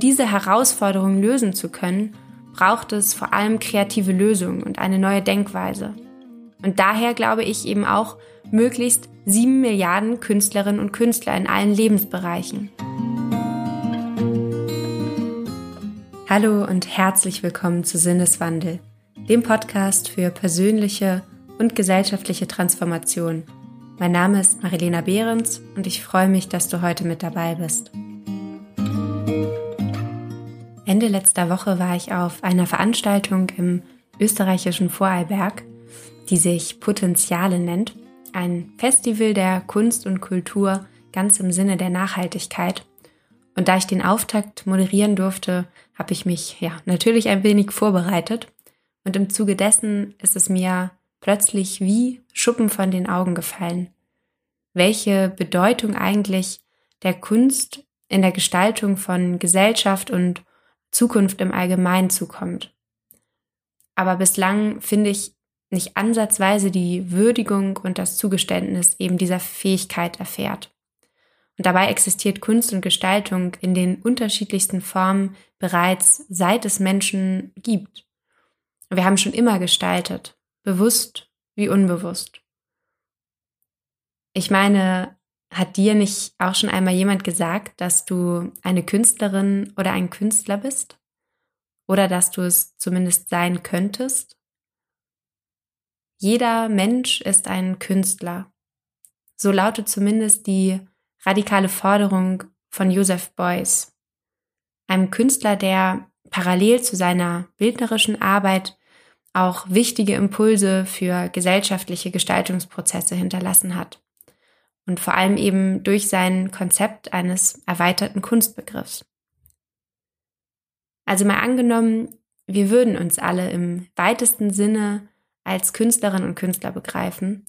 diese Herausforderung lösen zu können, braucht es vor allem kreative Lösungen und eine neue Denkweise. Und daher glaube ich eben auch möglichst sieben Milliarden Künstlerinnen und Künstler in allen Lebensbereichen. Hallo und herzlich willkommen zu Sinneswandel, dem Podcast für persönliche und gesellschaftliche Transformation. Mein Name ist Marilena Behrens und ich freue mich, dass du heute mit dabei bist. Ende letzter Woche war ich auf einer Veranstaltung im österreichischen Vorarlberg, die sich Potenziale nennt. Ein Festival der Kunst und Kultur ganz im Sinne der Nachhaltigkeit. Und da ich den Auftakt moderieren durfte, habe ich mich ja natürlich ein wenig vorbereitet. Und im Zuge dessen ist es mir plötzlich wie Schuppen von den Augen gefallen, welche Bedeutung eigentlich der Kunst in der Gestaltung von Gesellschaft und Zukunft im Allgemeinen zukommt. Aber bislang finde ich nicht ansatzweise die Würdigung und das Zugeständnis eben dieser Fähigkeit erfährt. Und dabei existiert Kunst und Gestaltung in den unterschiedlichsten Formen bereits seit es Menschen gibt. Wir haben schon immer gestaltet, bewusst wie unbewusst. Ich meine, hat dir nicht auch schon einmal jemand gesagt, dass du eine Künstlerin oder ein Künstler bist? Oder dass du es zumindest sein könntest? Jeder Mensch ist ein Künstler. So lautet zumindest die radikale Forderung von Joseph Beuys, einem Künstler, der parallel zu seiner bildnerischen Arbeit auch wichtige Impulse für gesellschaftliche Gestaltungsprozesse hinterlassen hat und vor allem eben durch sein Konzept eines erweiterten Kunstbegriffs. Also mal angenommen, wir würden uns alle im weitesten Sinne als Künstlerinnen und Künstler begreifen,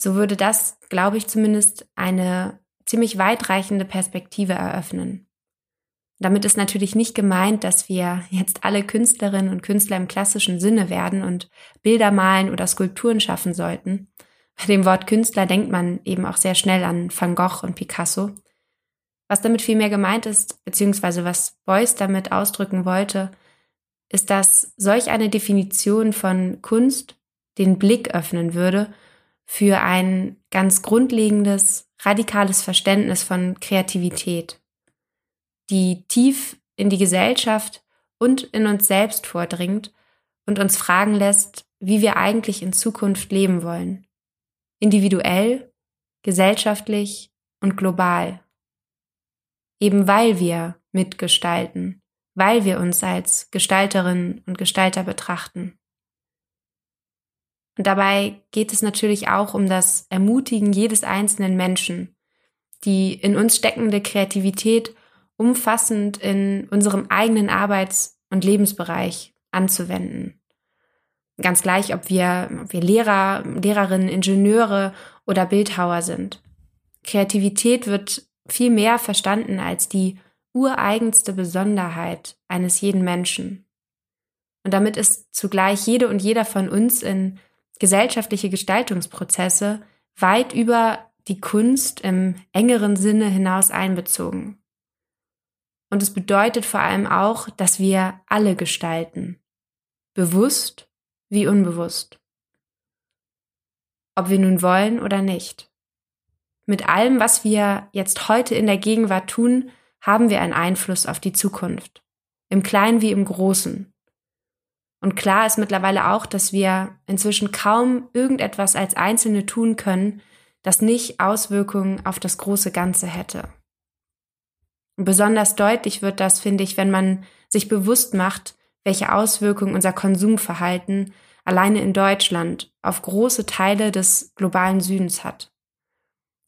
so würde das, glaube ich zumindest, eine ziemlich weitreichende Perspektive eröffnen. Damit ist natürlich nicht gemeint, dass wir jetzt alle Künstlerinnen und Künstler im klassischen Sinne werden und Bilder malen oder Skulpturen schaffen sollten, bei dem Wort Künstler denkt man eben auch sehr schnell an Van Gogh und Picasso. Was damit vielmehr gemeint ist, beziehungsweise was Beuys damit ausdrücken wollte, ist, dass solch eine Definition von Kunst den Blick öffnen würde für ein ganz grundlegendes, radikales Verständnis von Kreativität, die tief in die Gesellschaft und in uns selbst vordringt und uns fragen lässt, wie wir eigentlich in Zukunft leben wollen individuell, gesellschaftlich und global. Eben weil wir mitgestalten, weil wir uns als Gestalterinnen und Gestalter betrachten. Und dabei geht es natürlich auch um das Ermutigen jedes einzelnen Menschen, die in uns steckende Kreativität umfassend in unserem eigenen Arbeits- und Lebensbereich anzuwenden. Ganz gleich, ob wir, ob wir Lehrer, Lehrerinnen, Ingenieure oder Bildhauer sind. Kreativität wird viel mehr verstanden als die ureigenste Besonderheit eines jeden Menschen. Und damit ist zugleich jede und jeder von uns in gesellschaftliche Gestaltungsprozesse weit über die Kunst im engeren Sinne hinaus einbezogen. Und es bedeutet vor allem auch, dass wir alle gestalten. Bewusst wie unbewusst. Ob wir nun wollen oder nicht. Mit allem, was wir jetzt heute in der Gegenwart tun, haben wir einen Einfluss auf die Zukunft. Im Kleinen wie im Großen. Und klar ist mittlerweile auch, dass wir inzwischen kaum irgendetwas als Einzelne tun können, das nicht Auswirkungen auf das große Ganze hätte. Und besonders deutlich wird das, finde ich, wenn man sich bewusst macht, welche Auswirkungen unser Konsumverhalten alleine in Deutschland auf große Teile des globalen Südens hat.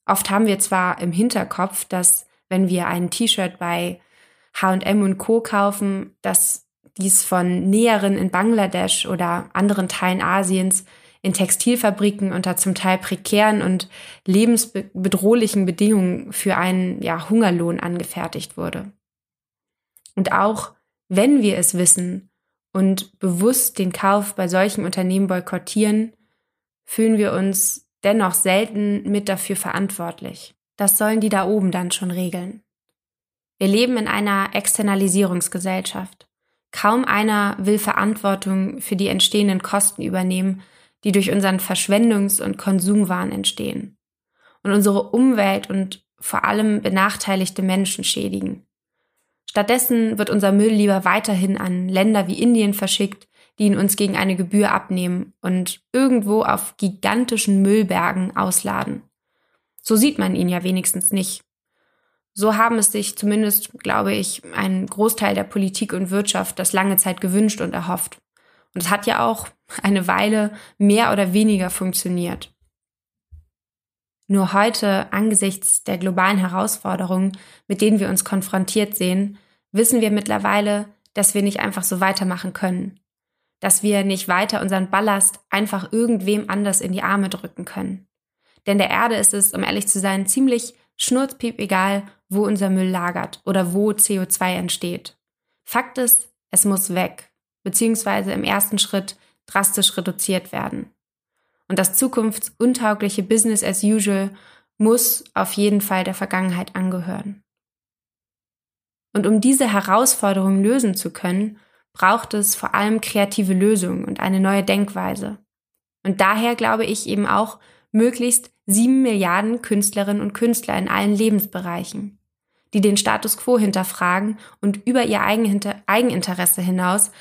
Oft haben wir zwar im Hinterkopf, dass wenn wir ein T-Shirt bei H&M und Co kaufen, dass dies von Näheren in Bangladesch oder anderen Teilen Asiens in Textilfabriken unter zum Teil prekären und lebensbedrohlichen Bedingungen für einen ja, Hungerlohn angefertigt wurde. Und auch wenn wir es wissen und bewusst den Kauf bei solchen Unternehmen boykottieren, fühlen wir uns dennoch selten mit dafür verantwortlich. Das sollen die da oben dann schon regeln. Wir leben in einer Externalisierungsgesellschaft. Kaum einer will Verantwortung für die entstehenden Kosten übernehmen, die durch unseren Verschwendungs- und Konsumwahn entstehen und unsere Umwelt und vor allem benachteiligte Menschen schädigen. Stattdessen wird unser Müll lieber weiterhin an Länder wie Indien verschickt, die ihn uns gegen eine Gebühr abnehmen und irgendwo auf gigantischen Müllbergen ausladen. So sieht man ihn ja wenigstens nicht. So haben es sich zumindest, glaube ich, ein Großteil der Politik und Wirtschaft das lange Zeit gewünscht und erhofft. Und es hat ja auch eine Weile mehr oder weniger funktioniert. Nur heute, angesichts der globalen Herausforderungen, mit denen wir uns konfrontiert sehen, wissen wir mittlerweile, dass wir nicht einfach so weitermachen können. Dass wir nicht weiter unseren Ballast einfach irgendwem anders in die Arme drücken können. Denn der Erde ist es, um ehrlich zu sein, ziemlich schnurzpiep egal, wo unser Müll lagert oder wo CO2 entsteht. Fakt ist, es muss weg, beziehungsweise im ersten Schritt drastisch reduziert werden. Und das zukunftsuntaugliche Business as usual muss auf jeden Fall der Vergangenheit angehören. Und um diese Herausforderung lösen zu können, braucht es vor allem kreative Lösungen und eine neue Denkweise. Und daher glaube ich eben auch möglichst sieben Milliarden Künstlerinnen und Künstler in allen Lebensbereichen, die den Status quo hinterfragen und über ihr Eigeninteresse hinaus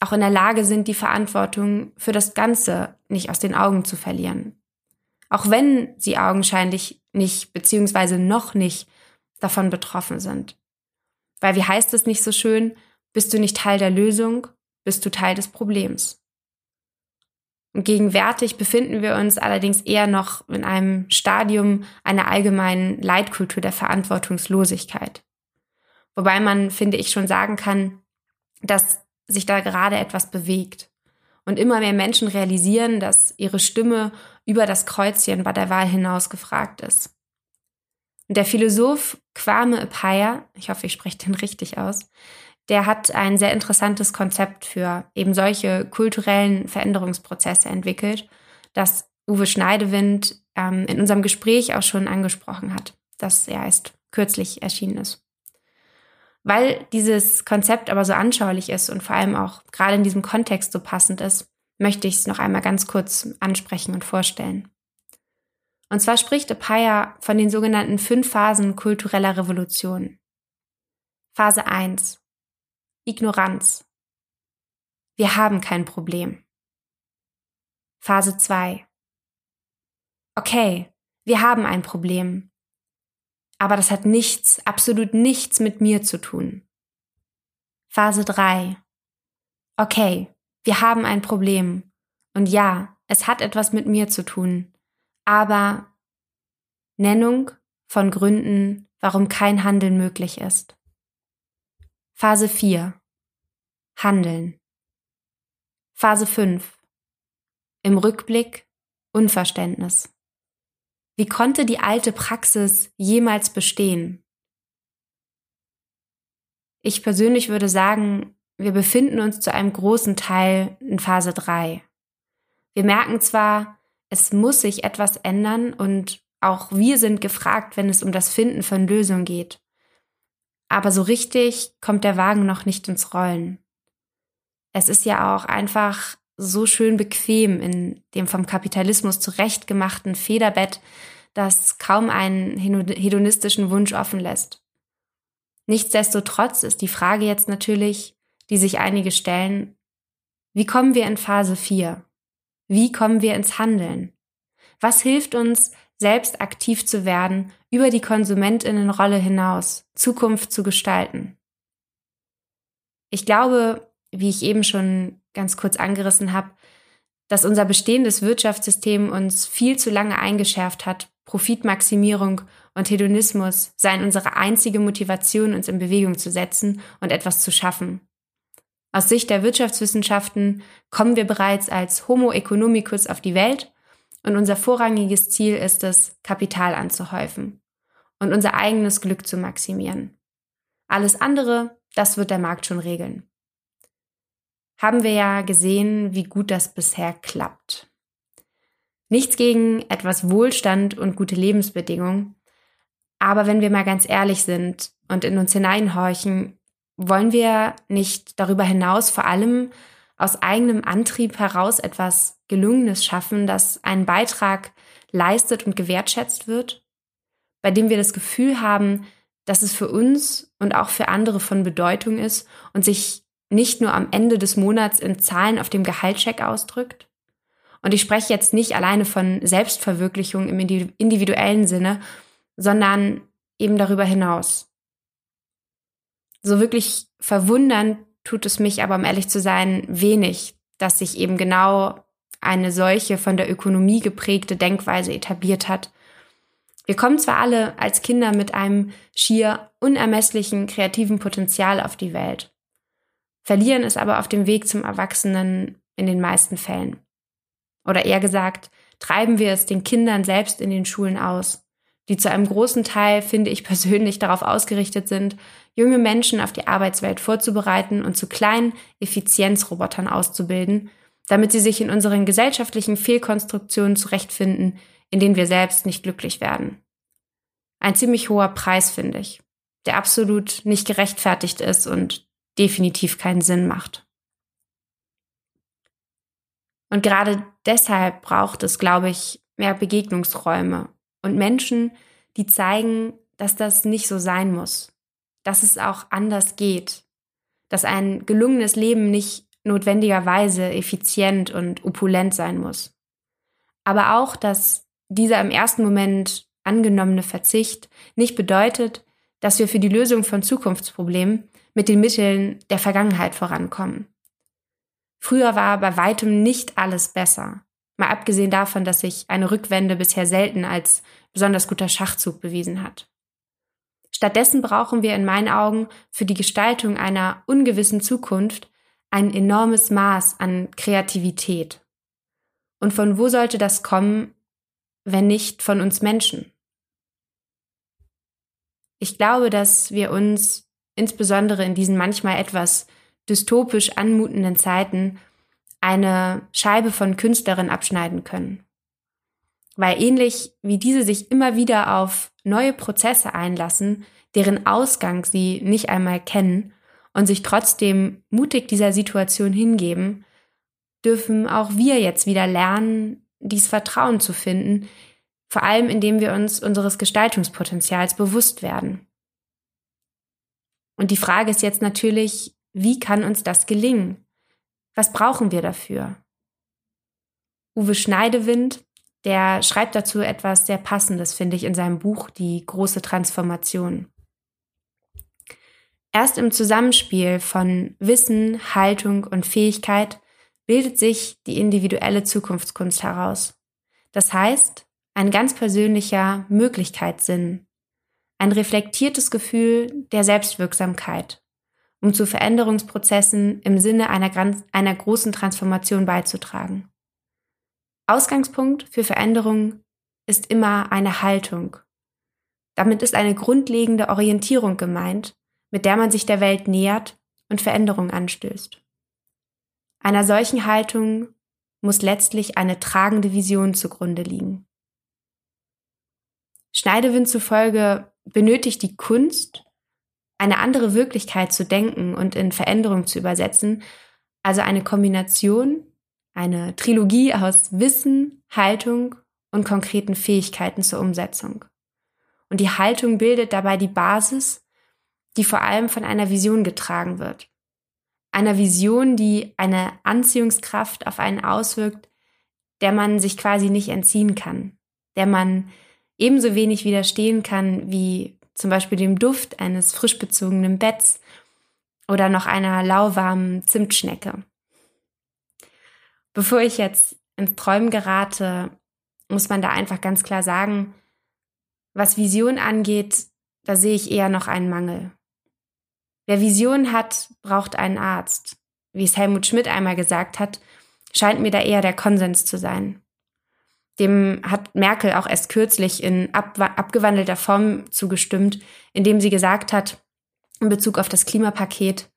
auch in der Lage sind, die Verantwortung für das Ganze nicht aus den Augen zu verlieren. Auch wenn sie augenscheinlich nicht beziehungsweise noch nicht davon betroffen sind. Weil wie heißt es nicht so schön, bist du nicht Teil der Lösung, bist du Teil des Problems. Und gegenwärtig befinden wir uns allerdings eher noch in einem Stadium einer allgemeinen Leitkultur der Verantwortungslosigkeit. Wobei man, finde ich, schon sagen kann, dass sich da gerade etwas bewegt. Und immer mehr Menschen realisieren, dass ihre Stimme über das Kreuzchen bei der Wahl hinaus gefragt ist. Und der Philosoph Kwame Apaya, ich hoffe, ich spreche den richtig aus, der hat ein sehr interessantes Konzept für eben solche kulturellen Veränderungsprozesse entwickelt, das Uwe Schneidewind ähm, in unserem Gespräch auch schon angesprochen hat, das ja erst kürzlich erschienen ist. Weil dieses Konzept aber so anschaulich ist und vor allem auch gerade in diesem Kontext so passend ist, möchte ich es noch einmal ganz kurz ansprechen und vorstellen. Und zwar spricht Apaya von den sogenannten fünf Phasen kultureller Revolution. Phase 1. Ignoranz. Wir haben kein Problem. Phase 2. Okay, wir haben ein Problem. Aber das hat nichts, absolut nichts mit mir zu tun. Phase 3. Okay, wir haben ein Problem. Und ja, es hat etwas mit mir zu tun. Aber Nennung von Gründen, warum kein Handeln möglich ist. Phase 4. Handeln. Phase 5. Im Rückblick Unverständnis. Wie konnte die alte Praxis jemals bestehen? Ich persönlich würde sagen, wir befinden uns zu einem großen Teil in Phase 3. Wir merken zwar, es muss sich etwas ändern und auch wir sind gefragt, wenn es um das Finden von Lösungen geht. Aber so richtig kommt der Wagen noch nicht ins Rollen. Es ist ja auch einfach so schön bequem in dem vom Kapitalismus zurechtgemachten Federbett, das kaum einen hedonistischen Wunsch offen lässt. Nichtsdestotrotz ist die Frage jetzt natürlich, die sich einige stellen, wie kommen wir in Phase 4? Wie kommen wir ins Handeln? Was hilft uns, selbst aktiv zu werden, über die Konsumentinnenrolle hinaus, Zukunft zu gestalten? Ich glaube, wie ich eben schon ganz kurz angerissen habe, dass unser bestehendes Wirtschaftssystem uns viel zu lange eingeschärft hat, Profitmaximierung und Hedonismus seien unsere einzige Motivation, uns in Bewegung zu setzen und etwas zu schaffen. Aus Sicht der Wirtschaftswissenschaften kommen wir bereits als Homo economicus auf die Welt und unser vorrangiges Ziel ist es, Kapital anzuhäufen und unser eigenes Glück zu maximieren. Alles andere, das wird der Markt schon regeln haben wir ja gesehen, wie gut das bisher klappt. Nichts gegen etwas Wohlstand und gute Lebensbedingungen, Aber wenn wir mal ganz ehrlich sind und in uns hineinhorchen, wollen wir nicht darüber hinaus vor allem aus eigenem Antrieb heraus etwas Gelungenes schaffen, das einen Beitrag leistet und gewertschätzt wird, bei dem wir das Gefühl haben, dass es für uns und auch für andere von Bedeutung ist und sich nicht nur am Ende des Monats in Zahlen auf dem Gehaltscheck ausdrückt? Und ich spreche jetzt nicht alleine von Selbstverwirklichung im individuellen Sinne, sondern eben darüber hinaus. So wirklich verwundern tut es mich aber, um ehrlich zu sein, wenig, dass sich eben genau eine solche von der Ökonomie geprägte Denkweise etabliert hat. Wir kommen zwar alle als Kinder mit einem schier unermesslichen kreativen Potenzial auf die Welt, verlieren es aber auf dem Weg zum Erwachsenen in den meisten Fällen. Oder eher gesagt, treiben wir es den Kindern selbst in den Schulen aus, die zu einem großen Teil, finde ich persönlich, darauf ausgerichtet sind, junge Menschen auf die Arbeitswelt vorzubereiten und zu kleinen Effizienzrobotern auszubilden, damit sie sich in unseren gesellschaftlichen Fehlkonstruktionen zurechtfinden, in denen wir selbst nicht glücklich werden. Ein ziemlich hoher Preis, finde ich, der absolut nicht gerechtfertigt ist und definitiv keinen Sinn macht. Und gerade deshalb braucht es, glaube ich, mehr Begegnungsräume und Menschen, die zeigen, dass das nicht so sein muss, dass es auch anders geht, dass ein gelungenes Leben nicht notwendigerweise effizient und opulent sein muss. Aber auch, dass dieser im ersten Moment angenommene Verzicht nicht bedeutet, dass wir für die Lösung von Zukunftsproblemen mit den Mitteln der Vergangenheit vorankommen. Früher war bei weitem nicht alles besser. Mal abgesehen davon, dass sich eine Rückwende bisher selten als besonders guter Schachzug bewiesen hat. Stattdessen brauchen wir in meinen Augen für die Gestaltung einer ungewissen Zukunft ein enormes Maß an Kreativität. Und von wo sollte das kommen, wenn nicht von uns Menschen? Ich glaube, dass wir uns insbesondere in diesen manchmal etwas dystopisch anmutenden Zeiten eine Scheibe von Künstlerinnen abschneiden können. Weil ähnlich wie diese sich immer wieder auf neue Prozesse einlassen, deren Ausgang sie nicht einmal kennen und sich trotzdem mutig dieser Situation hingeben, dürfen auch wir jetzt wieder lernen, dies Vertrauen zu finden, vor allem indem wir uns unseres Gestaltungspotenzials bewusst werden. Und die Frage ist jetzt natürlich, wie kann uns das gelingen? Was brauchen wir dafür? Uwe Schneidewind, der schreibt dazu etwas sehr Passendes, finde ich, in seinem Buch Die große Transformation. Erst im Zusammenspiel von Wissen, Haltung und Fähigkeit bildet sich die individuelle Zukunftskunst heraus. Das heißt, ein ganz persönlicher Möglichkeitssinn, ein reflektiertes Gefühl der Selbstwirksamkeit, um zu Veränderungsprozessen im Sinne einer, einer großen Transformation beizutragen. Ausgangspunkt für Veränderung ist immer eine Haltung. Damit ist eine grundlegende Orientierung gemeint, mit der man sich der Welt nähert und Veränderung anstößt. Einer solchen Haltung muss letztlich eine tragende Vision zugrunde liegen. Schneidewind zufolge benötigt die Kunst, eine andere Wirklichkeit zu denken und in Veränderung zu übersetzen, also eine Kombination, eine Trilogie aus Wissen, Haltung und konkreten Fähigkeiten zur Umsetzung. Und die Haltung bildet dabei die Basis, die vor allem von einer Vision getragen wird. Einer Vision, die eine Anziehungskraft auf einen auswirkt, der man sich quasi nicht entziehen kann, der man ebenso wenig widerstehen kann wie zum Beispiel dem Duft eines frisch bezogenen Betts oder noch einer lauwarmen Zimtschnecke. Bevor ich jetzt ins Träumen gerate, muss man da einfach ganz klar sagen, was Vision angeht, da sehe ich eher noch einen Mangel. Wer Vision hat, braucht einen Arzt. Wie es Helmut Schmidt einmal gesagt hat, scheint mir da eher der Konsens zu sein. Dem hat Merkel auch erst kürzlich in ab, abgewandelter Form zugestimmt, indem sie gesagt hat, in Bezug auf das Klimapaket,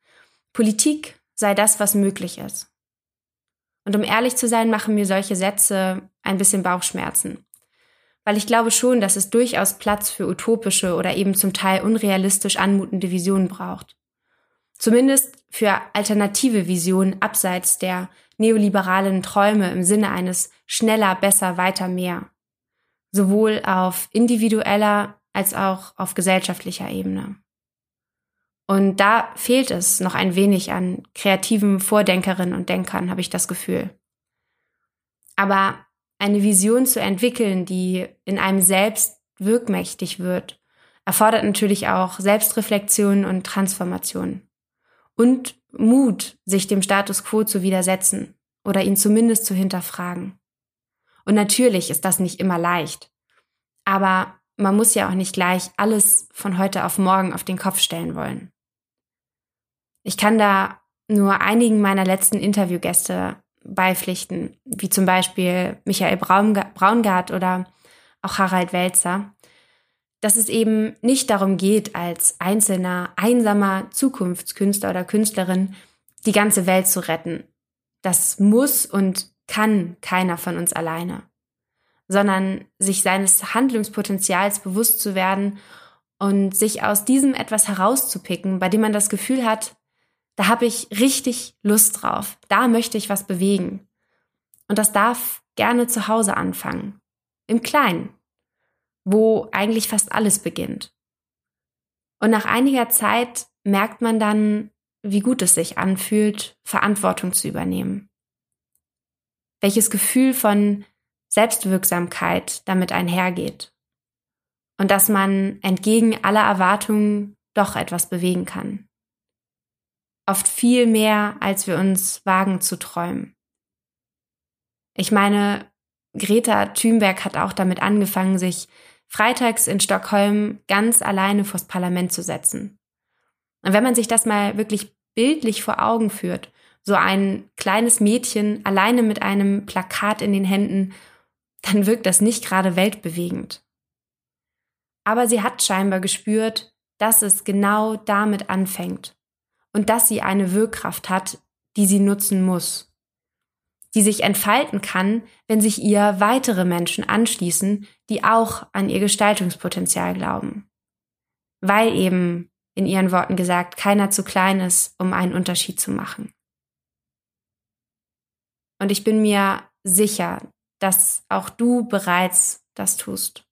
Politik sei das, was möglich ist. Und um ehrlich zu sein, machen mir solche Sätze ein bisschen Bauchschmerzen. weil ich glaube schon, dass es durchaus Platz für utopische oder eben zum Teil unrealistisch anmutende Visionen braucht. Zumindest für alternative Visionen abseits der neoliberalen Träume im Sinne eines schneller, besser, weiter, mehr. Sowohl auf individueller als auch auf gesellschaftlicher Ebene. Und da fehlt es noch ein wenig an kreativen Vordenkerinnen und Denkern, habe ich das Gefühl. Aber eine Vision zu entwickeln, die in einem selbst wirkmächtig wird, erfordert natürlich auch Selbstreflexion und Transformation. Und Mut, sich dem Status quo zu widersetzen oder ihn zumindest zu hinterfragen. Und natürlich ist das nicht immer leicht. Aber man muss ja auch nicht gleich alles von heute auf morgen auf den Kopf stellen wollen. Ich kann da nur einigen meiner letzten Interviewgäste beipflichten, wie zum Beispiel Michael Braungart oder auch Harald Welzer, dass es eben nicht darum geht, als einzelner, einsamer Zukunftskünstler oder Künstlerin die ganze Welt zu retten. Das muss und kann keiner von uns alleine, sondern sich seines Handlungspotenzials bewusst zu werden und sich aus diesem etwas herauszupicken, bei dem man das Gefühl hat, da habe ich richtig Lust drauf. Da möchte ich was bewegen. Und das darf gerne zu Hause anfangen. Im Kleinen. Wo eigentlich fast alles beginnt. Und nach einiger Zeit merkt man dann, wie gut es sich anfühlt, Verantwortung zu übernehmen. Welches Gefühl von Selbstwirksamkeit damit einhergeht. Und dass man entgegen aller Erwartungen doch etwas bewegen kann oft viel mehr, als wir uns wagen zu träumen. Ich meine, Greta Thunberg hat auch damit angefangen, sich freitags in Stockholm ganz alleine vors Parlament zu setzen. Und wenn man sich das mal wirklich bildlich vor Augen führt, so ein kleines Mädchen alleine mit einem Plakat in den Händen, dann wirkt das nicht gerade weltbewegend. Aber sie hat scheinbar gespürt, dass es genau damit anfängt und dass sie eine Wirkkraft hat, die sie nutzen muss, die sich entfalten kann, wenn sich ihr weitere Menschen anschließen, die auch an ihr Gestaltungspotenzial glauben. Weil eben, in ihren Worten gesagt, keiner zu klein ist, um einen Unterschied zu machen. Und ich bin mir sicher, dass auch du bereits das tust.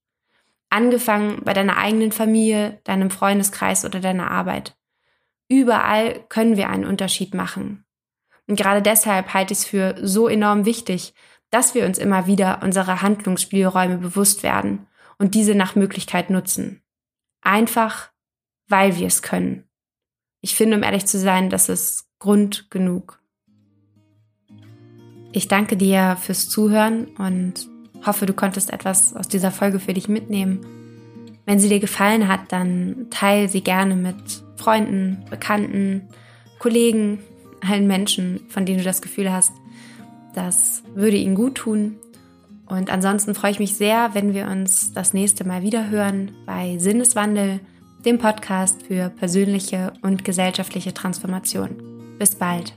Angefangen bei deiner eigenen Familie, deinem Freundeskreis oder deiner Arbeit. Überall können wir einen Unterschied machen. Und gerade deshalb halte ich es für so enorm wichtig, dass wir uns immer wieder unserer Handlungsspielräume bewusst werden und diese nach Möglichkeit nutzen. Einfach, weil wir es können. Ich finde, um ehrlich zu sein, das ist Grund genug. Ich danke dir fürs Zuhören und hoffe, du konntest etwas aus dieser Folge für dich mitnehmen. Wenn sie dir gefallen hat, dann teile sie gerne mit Freunden, Bekannten, Kollegen, allen Menschen, von denen du das Gefühl hast, das würde ihnen gut tun. Und ansonsten freue ich mich sehr, wenn wir uns das nächste Mal wieder hören bei Sinneswandel, dem Podcast für persönliche und gesellschaftliche Transformation. Bis bald.